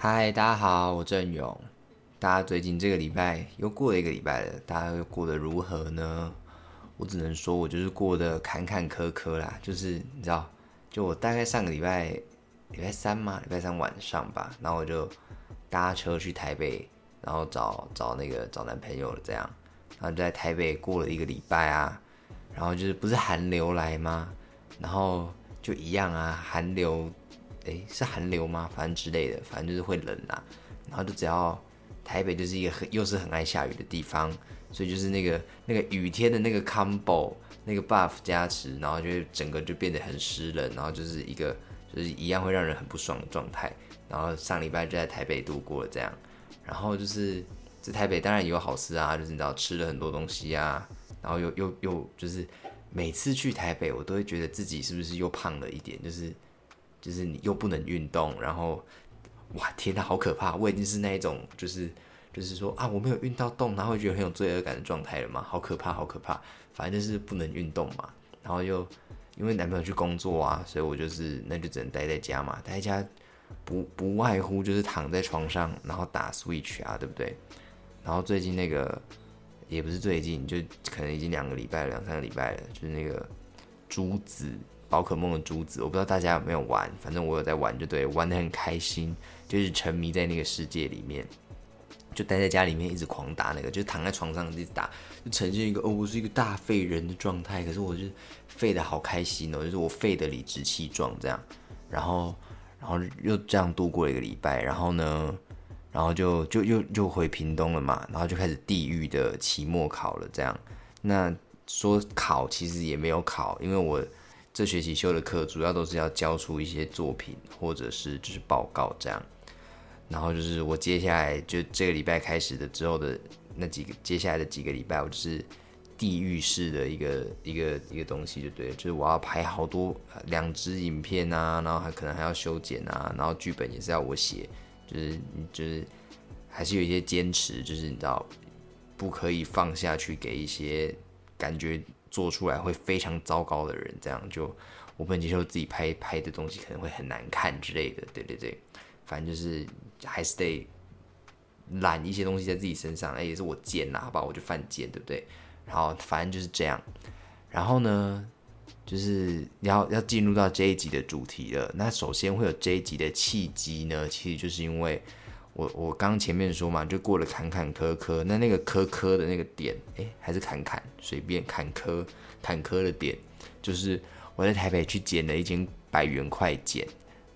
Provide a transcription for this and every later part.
嗨，大家好，我郑勇。大家最近这个礼拜又过了一个礼拜了，大家又过得如何呢？我只能说，我就是过得坎坎坷坷啦。就是你知道，就我大概上个礼拜礼拜三嘛，礼拜三晚上吧，然后我就搭车去台北，然后找找那个找男朋友了，这样，然后就在台北过了一个礼拜啊，然后就是不是寒流来吗？然后就一样啊，寒流，诶，是寒流吗？反正之类的，反正就是会冷啊。然后就只要台北就是一个很又是很爱下雨的地方，所以就是那个那个雨天的那个 combo 那个 buff 加持，然后就整个就变得很湿冷，然后就是一个就是一样会让人很不爽的状态。然后上礼拜就在台北度过了这样，然后就是在台北当然也有好事啊，就是你知道吃了很多东西啊，然后又又又就是每次去台北，我都会觉得自己是不是又胖了一点，就是就是你又不能运动，然后哇天呐，好可怕！我已经是那一种就是就是说啊我没有运到动，然后会觉得很有罪恶感的状态了嘛，好可怕，好可怕！反正就是不能运动嘛，然后又因为男朋友去工作啊，所以我就是那就只能待在家嘛，待在家。不不外乎就是躺在床上，然后打 Switch 啊，对不对？然后最近那个也不是最近，就可能已经两个礼拜、两三个礼拜了，就是那个珠子宝可梦的珠子，我不知道大家有没有玩，反正我有在玩，就对，玩的很开心，就是沉迷在那个世界里面，就待在家里面一直狂打那个，就躺在床上一直打，就呈现一个哦，我是一个大废人的状态，可是我就废的好开心哦，就是我废的理直气壮这样，然后。然后又这样度过了一个礼拜，然后呢，然后就就又又回屏东了嘛，然后就开始地狱的期末考了。这样，那说考其实也没有考，因为我这学期修的课主要都是要交出一些作品或者是就是报告这样。然后就是我接下来就这个礼拜开始的之后的那几个接下来的几个礼拜，我就是。地狱式的一个一个一个东西就对，就是我要拍好多两支影片啊，然后还可能还要修剪啊，然后剧本也是要我写，就是就是还是有一些坚持，就是你知道不可以放下去给一些感觉做出来会非常糟糕的人，这样就我不能接受自己拍拍的东西可能会很难看之类的，对对对，反正就是还是得揽一些东西在自己身上，哎，也是我贱呐，好吧，我就犯贱，对不对？然后反正就是这样，然后呢，就是要要进入到这一集的主题了。那首先会有这一集的契机呢，其实就是因为我我刚前面说嘛，就过了坎坎坷坷，那那个坷坷的那个点，哎，还是坎坎随便坎坷坎坷的点，就是我在台北去捡了一间百元快剪。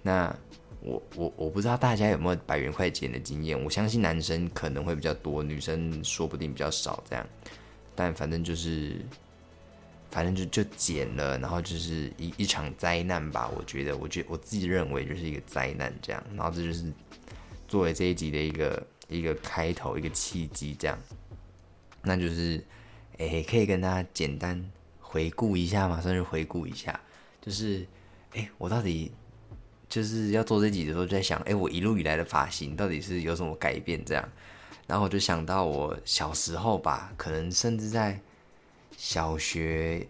那我我我不知道大家有没有百元快剪的经验，我相信男生可能会比较多，女生说不定比较少这样。但反正就是，反正就就剪了，然后就是一一场灾难吧。我觉得，我觉我自己认为就是一个灾难这样。然后这就是作为这一集的一个一个开头，一个契机这样。那就是，哎，可以跟大家简单回顾一下嘛，算是回顾一下。就是，哎，我到底就是要做这集的时候，就在想，哎，我一路以来的发型到底是有什么改变这样。然后我就想到我小时候吧，可能甚至在小学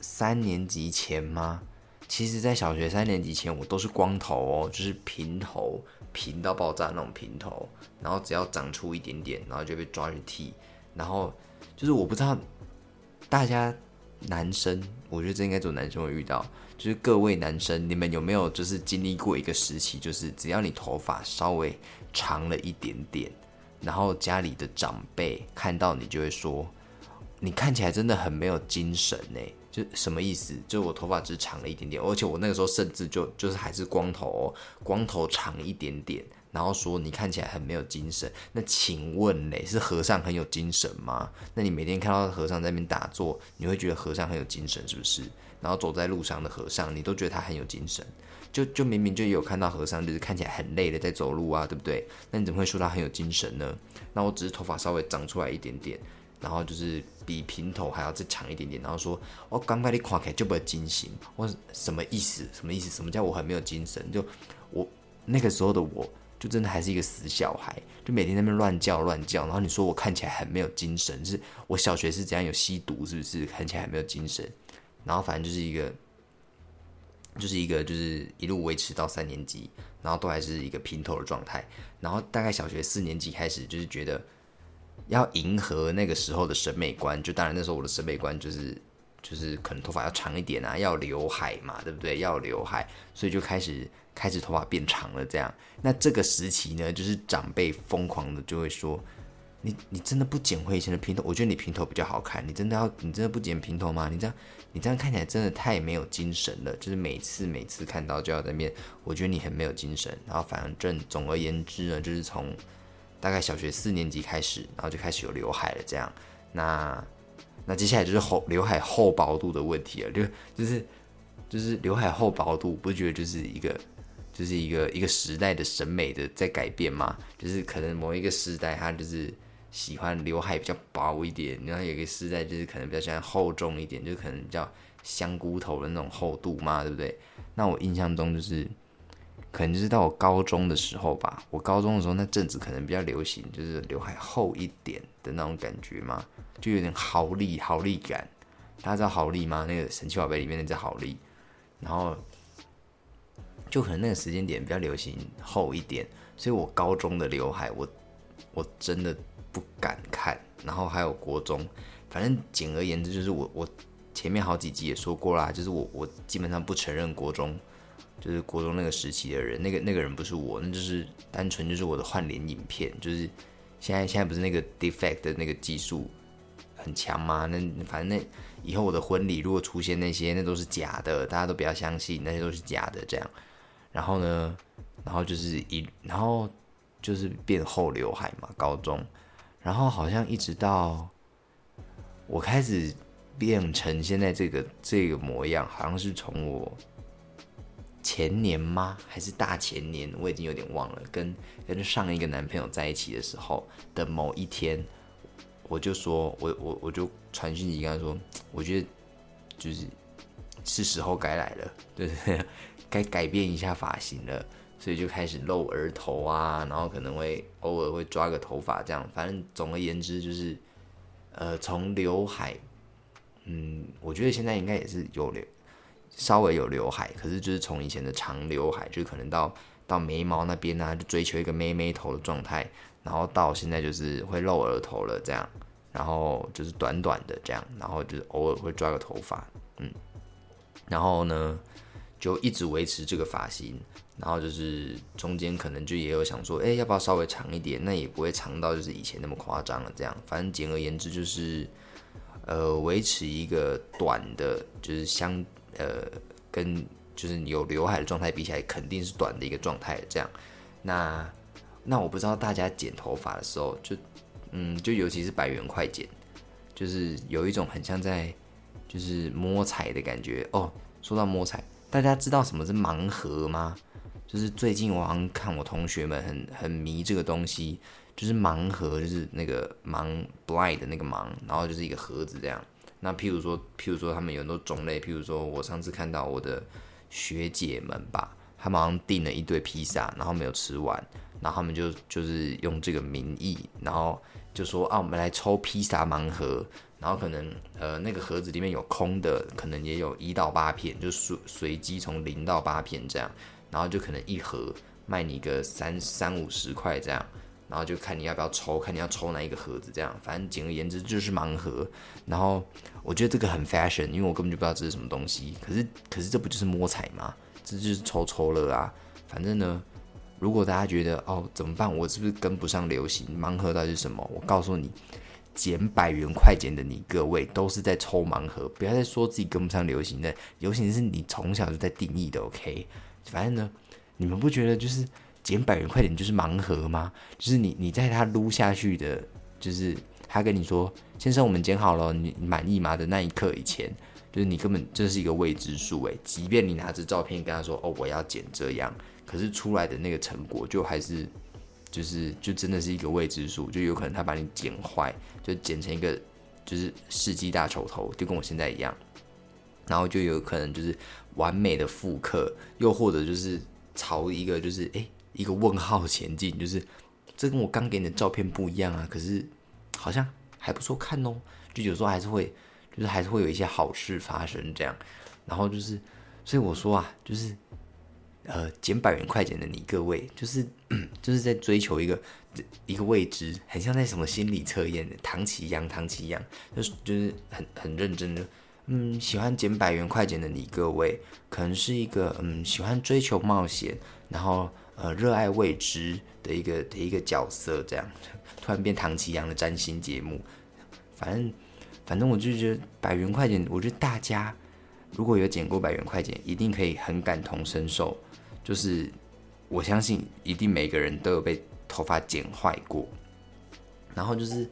三年级前吗？其实，在小学三年级前，我都是光头哦，就是平头，平到爆炸那种平头。然后只要长出一点点，然后就被抓去剃。然后就是我不知道大家男生，我觉得这应该只有男生会遇到。就是各位男生，你们有没有就是经历过一个时期，就是只要你头发稍微长了一点点。然后家里的长辈看到你就会说，你看起来真的很没有精神呢。就什么意思？就我头发只长了一点点，而且我那个时候甚至就就是还是光头，光头长一点点。然后说你看起来很没有精神。那请问嘞，是和尚很有精神吗？那你每天看到和尚在那边打坐，你会觉得和尚很有精神是不是？然后走在路上的和尚，你都觉得他很有精神？就就明明就有看到和尚，就是看起来很累的在走路啊，对不对？那你怎么会说他很有精神呢？那我只是头发稍微长出来一点点，然后就是比平头还要再长一点点，然后说我刚刚你看起来就不精神，我什么意思？什么意思？什么叫我很没有精神？就我那个时候的我，就真的还是一个死小孩，就每天在那边乱叫乱叫，然后你说我看起来很没有精神，是我小学是怎样有吸毒，是不是看起来很没有精神？然后反正就是一个。就是一个就是一路维持到三年级，然后都还是一个平头的状态。然后大概小学四年级开始，就是觉得要迎合那个时候的审美观。就当然那时候我的审美观就是就是可能头发要长一点啊，要刘海嘛，对不对？要刘海，所以就开始开始头发变长了。这样，那这个时期呢，就是长辈疯狂的就会说。你你真的不剪回以前的平头？我觉得你平头比较好看。你真的要你真的不剪平头吗？你这样你这样看起来真的太没有精神了。就是每次每次看到就要在面，我觉得你很没有精神。然后反正总而言之呢，就是从大概小学四年级开始，然后就开始有刘海了。这样，那那接下来就是厚刘海厚薄度的问题了。就就是就是刘海厚薄度，不觉得就是一个就是一个一个时代的审美的在改变吗？就是可能某一个时代它就是。喜欢刘海比较薄一点，然后有一个时代就是可能比较喜欢厚重一点，就可能比较香菇头的那种厚度嘛，对不对？那我印象中就是，可能就是到我高中的时候吧，我高中的时候那阵子可能比较流行，就是刘海厚一点的那种感觉嘛，就有点豪丽豪丽感。大家知道豪丽吗？那个神奇宝贝里面那只豪丽，然后就可能那个时间点比较流行厚一点，所以我高中的刘海，我我真的。不敢看，然后还有国中，反正简而言之就是我我前面好几集也说过啦，就是我我基本上不承认国中，就是国中那个时期的人，那个那个人不是我，那就是单纯就是我的换脸影片，就是现在现在不是那个 defect 的那个技术很强吗？那反正那以后我的婚礼如果出现那些，那都是假的，大家都不要相信，那些都是假的这样。然后呢，然后就是一然后就是变厚刘海嘛，高中。然后好像一直到我开始变成现在这个这个模样，好像是从我前年吗？还是大前年？我已经有点忘了。跟跟上一个男朋友在一起的时候的某一天，我就说，我我我就传讯息跟他说，我觉得就是是时候该来了，就是该改变一下发型了。所以就开始露额头啊，然后可能会偶尔会抓个头发这样，反正总而言之就是，呃，从刘海，嗯，我觉得现在应该也是有留，稍微有刘海，可是就是从以前的长刘海，就可能到到眉毛那边啊，就追求一个妹妹头的状态，然后到现在就是会露额头了这样，然后就是短短的这样，然后就是偶尔会抓个头发，嗯，然后呢就一直维持这个发型。然后就是中间可能就也有想说，哎，要不要稍微长一点？那也不会长到就是以前那么夸张了。这样，反正简而言之就是，呃，维持一个短的，就是相呃跟就是有刘海的状态比起来，肯定是短的一个状态。这样，那那我不知道大家剪头发的时候，就嗯，就尤其是百元快剪，就是有一种很像在就是摸彩的感觉哦。说到摸彩，大家知道什么是盲盒吗？就是最近我好像看我同学们很很迷这个东西，就是盲盒，就是那个盲 blind 的那个盲，然后就是一个盒子这样。那譬如说，譬如说他们有很多种类，譬如说我上次看到我的学姐们吧，他们好像订了一堆披萨，然后没有吃完，然后他们就就是用这个名义，然后就说啊，我们来抽披萨盲盒，然后可能呃那个盒子里面有空的，可能也有一到八片，就随随机从零到八片这样。然后就可能一盒卖你个三三五十块这样，然后就看你要不要抽，看你要抽哪一个盒子这样。反正简而言之就是盲盒。然后我觉得这个很 fashion，因为我根本就不知道这是什么东西。可是可是这不就是摸彩吗？这就是抽抽乐啊。反正呢，如果大家觉得哦怎么办，我是不是跟不上流行？盲盒到底是什么？我告诉你，捡百元快捡的你各位都是在抽盲盒，不要再说自己跟不上流行的。流行是你从小就在定义的，OK？反正呢，你们不觉得就是捡百元快点就是盲盒吗？就是你你在他撸下去的，就是他跟你说先生我们捡好了，你满意吗的那一刻以前，就是你根本这是一个未知数诶。即便你拿着照片跟他说哦我要捡这样，可是出来的那个成果就还是就是就真的是一个未知数，就有可能他把你剪坏，就剪成一个就是世纪大丑头，就跟我现在一样。然后就有可能就是完美的复刻，又或者就是朝一个就是哎一个问号前进，就是这跟我刚给你的照片不一样啊，可是好像还不错看哦。就有时候还是会，就是还是会有一些好事发生这样。然后就是所以我说啊，就是呃，减百元快剪的你各位，就是 就是在追求一个一个未知，很像在什么心理测验的唐奇阳，唐奇阳，就是就是很很认真的。嗯，喜欢减百元快剪的你各位，可能是一个嗯喜欢追求冒险，然后呃热爱未知的一个的一个角色，这样 突然变唐奇阳的占星节目，反正反正我就觉得百元快剪，我觉得大家如果有剪过百元快剪，一定可以很感同身受，就是我相信一定每个人都有被头发剪坏过，然后就是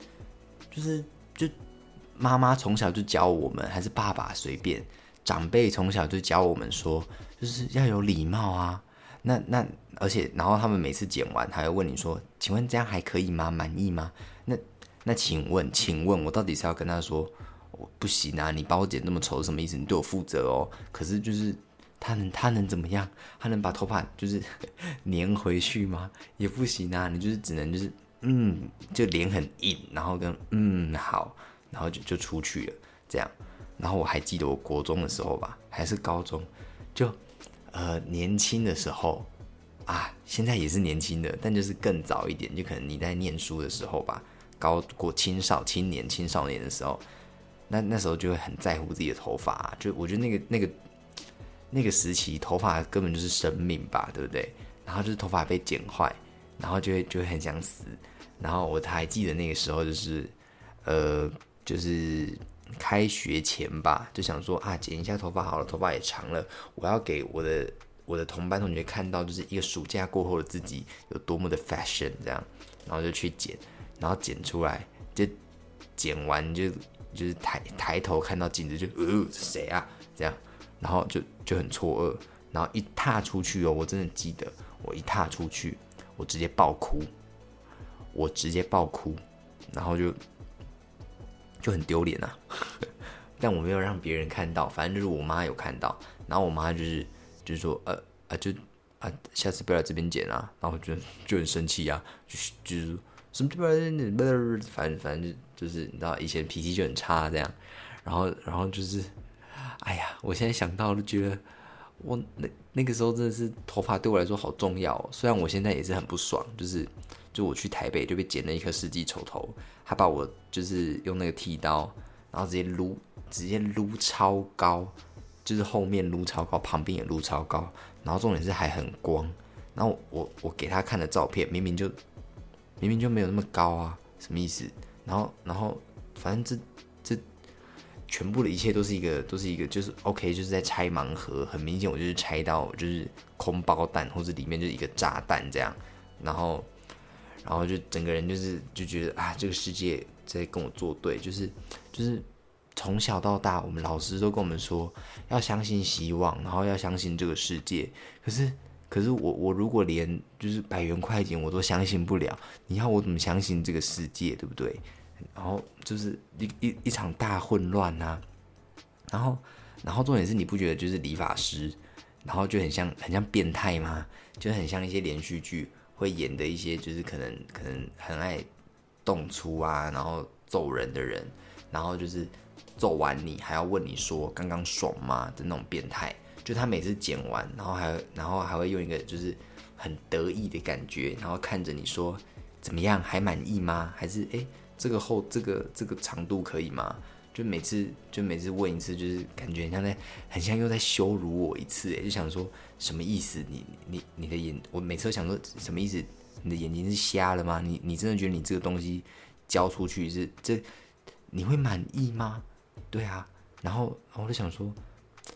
就是就。妈妈从小就教我们，还是爸爸随便，长辈从小就教我们说，就是要有礼貌啊。那那而且，然后他们每次剪完，还会问你说，请问这样还可以吗？满意吗？那那请问，请问我到底是要跟他说，我不行啊，你把我剪那么丑，什么意思？你对我负责哦。可是就是他能他能怎么样？他能把头发就是 粘回去吗？也不行啊。你就是只能就是嗯，就脸很硬，然后跟嗯好。然后就就出去了，这样。然后我还记得我国中的时候吧，还是高中，就呃年轻的时候啊，现在也是年轻的，但就是更早一点，就可能你在念书的时候吧，高过青少青年青少年的时候，那那时候就会很在乎自己的头发，就我觉得那个那个那个时期，头发根本就是生命吧，对不对？然后就是头发被剪坏，然后就会就会很想死。然后我还记得那个时候就是呃。就是开学前吧，就想说啊，剪一下头发好了，头发也长了，我要给我的我的同班同学看到，就是一个暑假过后的自己有多么的 fashion 这样，然后就去剪，然后剪出来，就剪完就就是抬抬头看到镜子就呃是谁啊这样，然后就就很错愕，然后一踏出去哦，我真的记得我一踏出去，我直接爆哭，我直接爆哭，然后就。就很丢脸呐，但我没有让别人看到，反正就是我妈有看到，然后我妈就是就是说，呃啊就啊，下次不要来这边剪啊，然后就就很生气啊，就是就是什么不要反正反正就就是你知道以前脾气就很差这样，然后然后就是，哎呀，我现在想到都觉得我那那个时候真的是头发对我来说好重要，虽然我现在也是很不爽，就是。就我去台北就被剪了一颗世纪丑头，他把我就是用那个剃刀，然后直接撸，直接撸超高，就是后面撸超高，旁边也撸超高，然后重点是还很光，然后我我给他看的照片明明就明明就没有那么高啊，什么意思？然后然后反正这全部的一切都是一个都是一个就是 OK，就是在拆盲盒，很明显我就是拆到就是空包弹或者里面就是一个炸弹这样，然后。然后就整个人就是就觉得啊，这个世界在跟我作对，就是就是从小到大，我们老师都跟我们说要相信希望，然后要相信这个世界。可是可是我我如果连就是百元快钱我都相信不了，你要我怎么相信这个世界，对不对？然后就是一一一场大混乱呐。然后然后重点是你不觉得就是理发师，然后就很像很像变态吗？就很像一些连续剧。会演的一些就是可能可能很爱动粗啊，然后揍人的人，然后就是揍完你还要问你说刚刚爽吗的那种变态，就他每次剪完，然后还然后还会用一个就是很得意的感觉，然后看着你说怎么样还满意吗？还是诶，这个后这个这个长度可以吗？就每次就每次问一次，就是感觉像在很像又在羞辱我一次，哎，就想说什么意思？你你你的眼，我每次都想说什么意思？你的眼睛是瞎了吗？你你真的觉得你这个东西交出去是这你会满意吗？对啊，然后我就想说，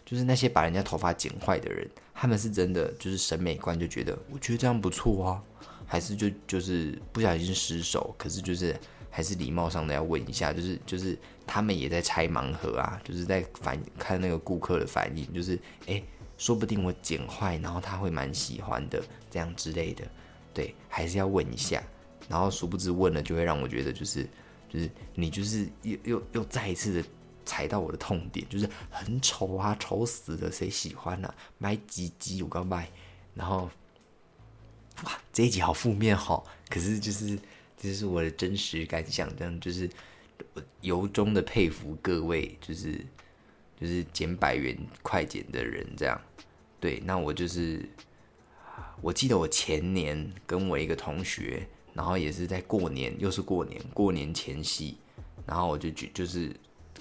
就是那些把人家头发剪坏的人，他们是真的就是审美观就觉得我觉得这样不错啊，还是就就是不小心失手，可是就是。还是礼貌上的要问一下，就是就是他们也在拆盲盒啊，就是在反看那个顾客的反应，就是哎，说不定我剪坏，然后他会蛮喜欢的，这样之类的，对，还是要问一下。然后殊不知问了，就会让我觉得就是就是你就是又又又再一次的踩到我的痛点，就是很丑啊，丑死了，谁喜欢啊？买几集我刚买，然后哇，这一集好负面哈，可是就是。这是我的真实感想，这样就是由衷的佩服各位，就是就是剪百元快剪的人这样。对，那我就是，我记得我前年跟我一个同学，然后也是在过年，又是过年，过年前夕，然后我就觉就是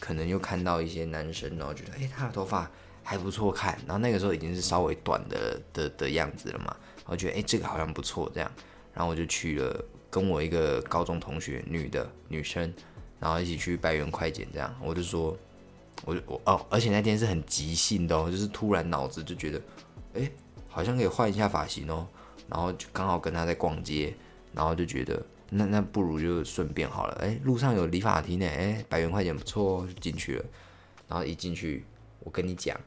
可能又看到一些男生，然后觉得哎他的头发还不错看，然后那个时候已经是稍微短的的的样子了嘛，然后觉得哎这个好像不错这样，然后我就去了跟我一个高中同学，女的女生，然后一起去百元快剪这样，我就说。我就我哦，而且那天是很即兴的哦，就是突然脑子就觉得，哎，好像可以换一下发型哦，然后就刚好跟他在逛街，然后就觉得那那不如就顺便好了，哎，路上有理发厅呢，哎，百元块钱不错哦，就进去了，然后一进去，我跟你讲，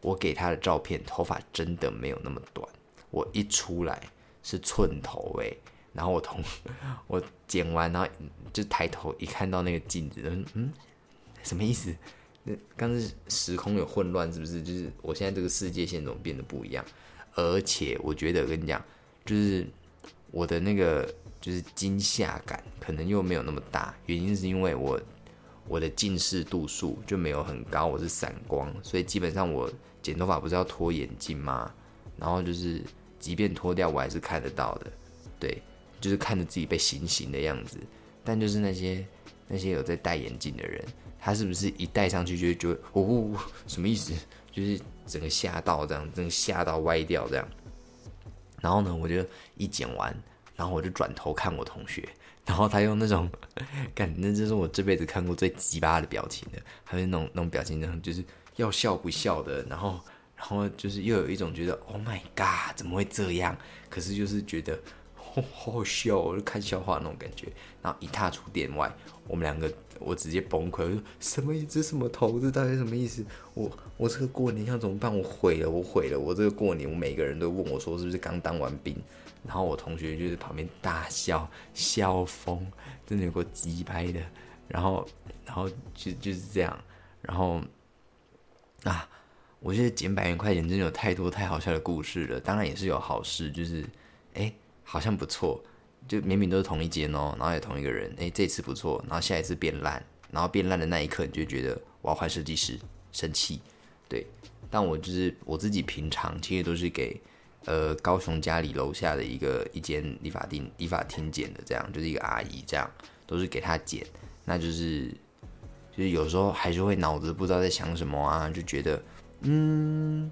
我给他的照片，头发真的没有那么短，我一出来是寸头哎，然后我同 我剪完，然后就抬头一看到那个镜子，嗯，什么意思？那刚是时空有混乱，是不是？就是我现在这个世界线怎么变得不一样？而且我觉得我跟你讲，就是我的那个就是惊吓感可能又没有那么大，原因是因为我我的近视度数就没有很高，我是散光，所以基本上我剪头发不是要脱眼镜吗？然后就是即便脱掉，我还是看得到的，对，就是看着自己被行刑的样子。但就是那些那些有在戴眼镜的人。他是不是一戴上去就就哦什么意思？就是整个吓到这样，整个吓到歪掉这样。然后呢，我就一剪完，然后我就转头看我同学，然后他用那种，感那这是我这辈子看过最鸡巴的表情的，还有那种那种表情，然后就是要笑不笑的，然后然后就是又有一种觉得 Oh my God，怎么会这样？可是就是觉得。好好笑，我就看笑话那种感觉。然后一踏出店外，我们两个我直接崩溃，我说什么一只？什么头？这到底什么意思？我我这个过年要怎么办？我毁了，我毁了！我这个过年，我每个人都问我说是不是刚当完兵？然后我同学就在旁边大笑，笑疯，真的有个鸡拍的。然后然后就就是这样。然后啊，我觉得捡百元块钱真的有太多太好笑的故事了。当然也是有好事，就是哎。好像不错，就明明都是同一间哦，然后也同一个人，哎，这次不错，然后下一次变烂，然后变烂的那一刻，你就觉得我要换设计师，生气，对。但我就是我自己平常其实都是给呃高雄家里楼下的一个一间理发店理发厅剪的，这样就是一个阿姨，这样都是给她剪，那就是就是有时候还是会脑子不知道在想什么啊，就觉得嗯。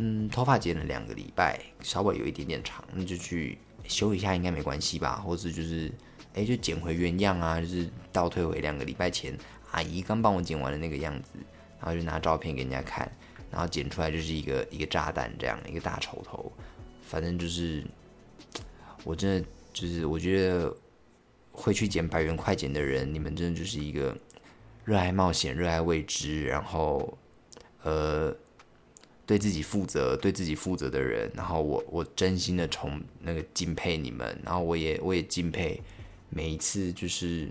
嗯，头发剪了两个礼拜，稍微有一点点长，那就去修一下，应该没关系吧？或者就是，哎，就剪回原样啊，就是倒退回两个礼拜前阿姨刚帮我剪完的那个样子，然后就拿照片给人家看，然后剪出来就是一个一个炸弹这样，一个大丑头。反正就是，我真的就是我觉得会去剪百元快剪的人，你们真的就是一个热爱冒险、热爱未知，然后呃。对自己负责、对自己负责的人，然后我我真心的从那个敬佩你们，然后我也我也敬佩每一次就是，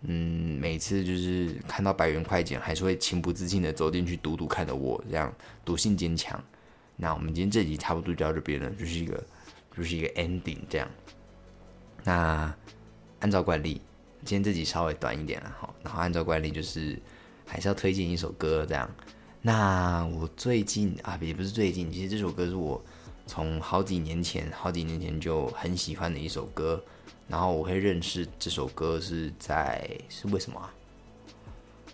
嗯，每次就是看到百元快剪，还是会情不自禁的走进去赌赌看的我，这样赌性坚强。那我们今天这集差不多就到这边了，就是一个就是一个 ending 这样。那按照惯例，今天这集稍微短一点了哈，然后按照惯例就是还是要推荐一首歌这样。那我最近啊，也不是最近，其实这首歌是我从好几年前、好几年前就很喜欢的一首歌。然后我会认识这首歌是在是为什么啊？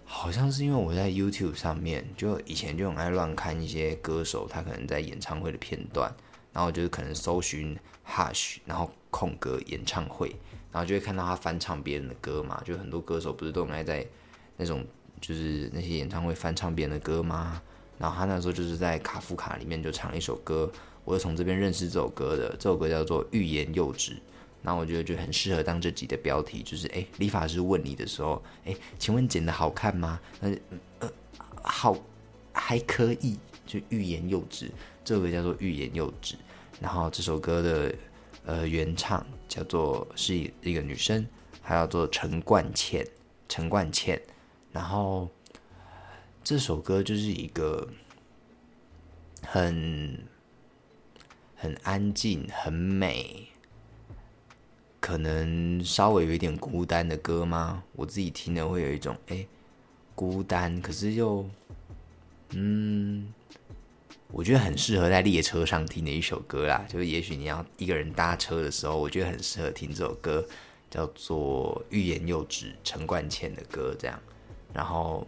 好像是因为我在 YouTube 上面，就以前就很爱乱看一些歌手他可能在演唱会的片段，然后就是可能搜寻 Hush，然后空格演唱会，然后就会看到他翻唱别人的歌嘛，就很多歌手不是都爱在那种。就是那些演唱会翻唱别人的歌吗？然后他那时候就是在卡夫卡里面就唱了一首歌，我是从这边认识这首歌的。这首歌叫做《欲言又止》，那我觉得就很适合当这集的标题，就是哎，理发师问你的时候，哎，请问剪的好看吗？那呃，好，还可以，就欲言又止。这首歌叫做《欲言又止》，然后这首歌的呃原唱叫做是一一个女生，她叫做陈冠茜，陈冠茜。然后这首歌就是一个很很安静、很美，可能稍微有一点孤单的歌吗？我自己听了会有一种哎孤单，可是又嗯，我觉得很适合在列车上听的一首歌啦。就是也许你要一个人搭车的时候，我觉得很适合听这首歌，叫做《欲言又止》，陈冠茜的歌这样。然后，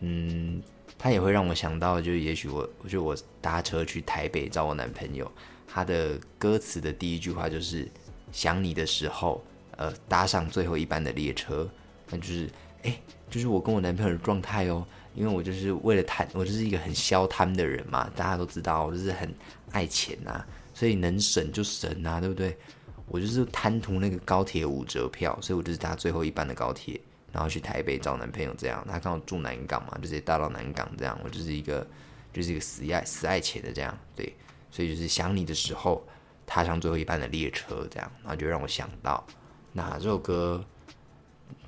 嗯，他也会让我想到，就是也许我，我觉得我搭车去台北找我男朋友，他的歌词的第一句话就是“想你的时候，呃，搭上最后一班的列车”，那就是，哎，就是我跟我男朋友的状态哦。因为我就是为了贪，我就是一个很消贪的人嘛，大家都知道，我就是很爱钱呐，所以能省就省呐，对不对？我就是贪图那个高铁五折票，所以我就是搭最后一班的高铁，然后去台北找男朋友，这样他刚好住南港嘛，就直接搭到南港，这样我就是一个就是一个死爱死爱钱的这样，对，所以就是想你的时候，踏上最后一班的列车，这样，然后就让我想到，那这首歌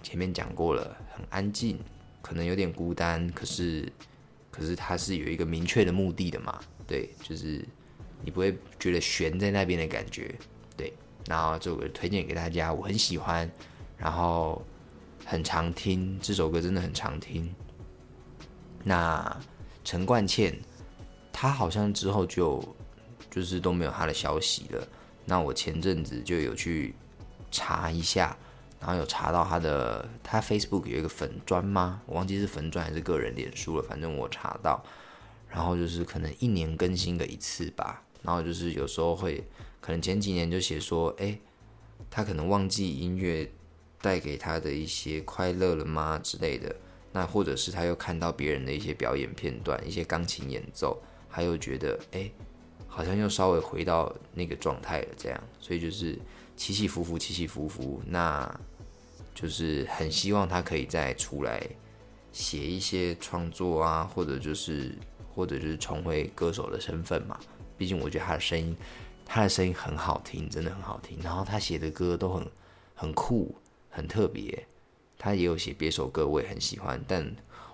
前面讲过了，很安静。可能有点孤单，可是，可是它是有一个明确的目的的嘛？对，就是你不会觉得悬在那边的感觉，对。然后这首歌推荐给大家，我很喜欢，然后很常听这首歌，真的很常听。那陈冠茜，她好像之后就就是都没有她的消息了。那我前阵子就有去查一下。然后有查到他的，他 Facebook 有一个粉砖吗？我忘记是粉砖还是个人脸书了。反正我查到，然后就是可能一年更新个一次吧。然后就是有时候会，可能前几年就写说，哎，他可能忘记音乐带给他的一些快乐了吗之类的。那或者是他又看到别人的一些表演片段，一些钢琴演奏，他又觉得，哎，好像又稍微回到那个状态了。这样，所以就是起起伏伏，起起伏伏。那就是很希望他可以再出来写一些创作啊，或者就是或者就是重回歌手的身份嘛。毕竟我觉得他的声音，他的声音很好听，真的很好听。然后他写的歌都很很酷，很特别。他也有写别首歌，我也很喜欢，但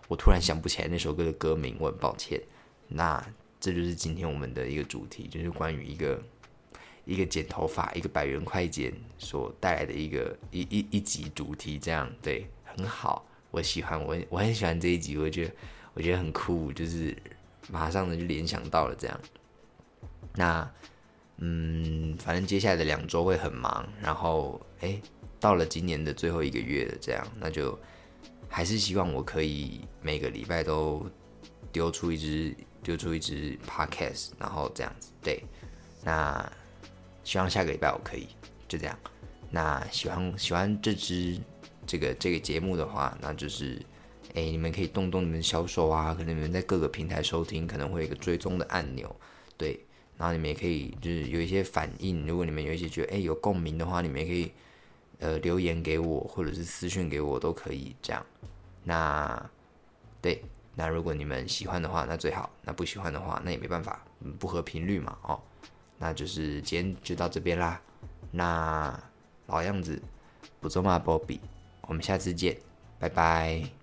我突然想不起来那首歌的歌名，我很抱歉。那这就是今天我们的一个主题，就是关于一个。一个剪头发，一个百元快剪所带来的一个一一一集主题，这样对很好，我喜欢我我很喜欢这一集，我觉得我觉得很酷，就是马上的就联想到了这样。那嗯，反正接下来的两周会很忙，然后哎，到了今年的最后一个月了，这样那就还是希望我可以每个礼拜都丢出一支丢出一支 podcast，然后这样子对，那。希望下个礼拜我可以就这样。那喜欢喜欢这支这个这个节目的话，那就是哎，你们可以动动你们销售啊，可能你们在各个平台收听，可能会有一个追踪的按钮，对。然后你们也可以就是有一些反应，如果你们有一些觉得哎有共鸣的话，你们也可以呃留言给我，或者是私讯给我都可以这样。那对，那如果你们喜欢的话，那最好；那不喜欢的话，那也没办法，不合频率嘛，哦。那就是今天就到这边啦。那老样子，不做嘛，波比，我们下次见，拜拜。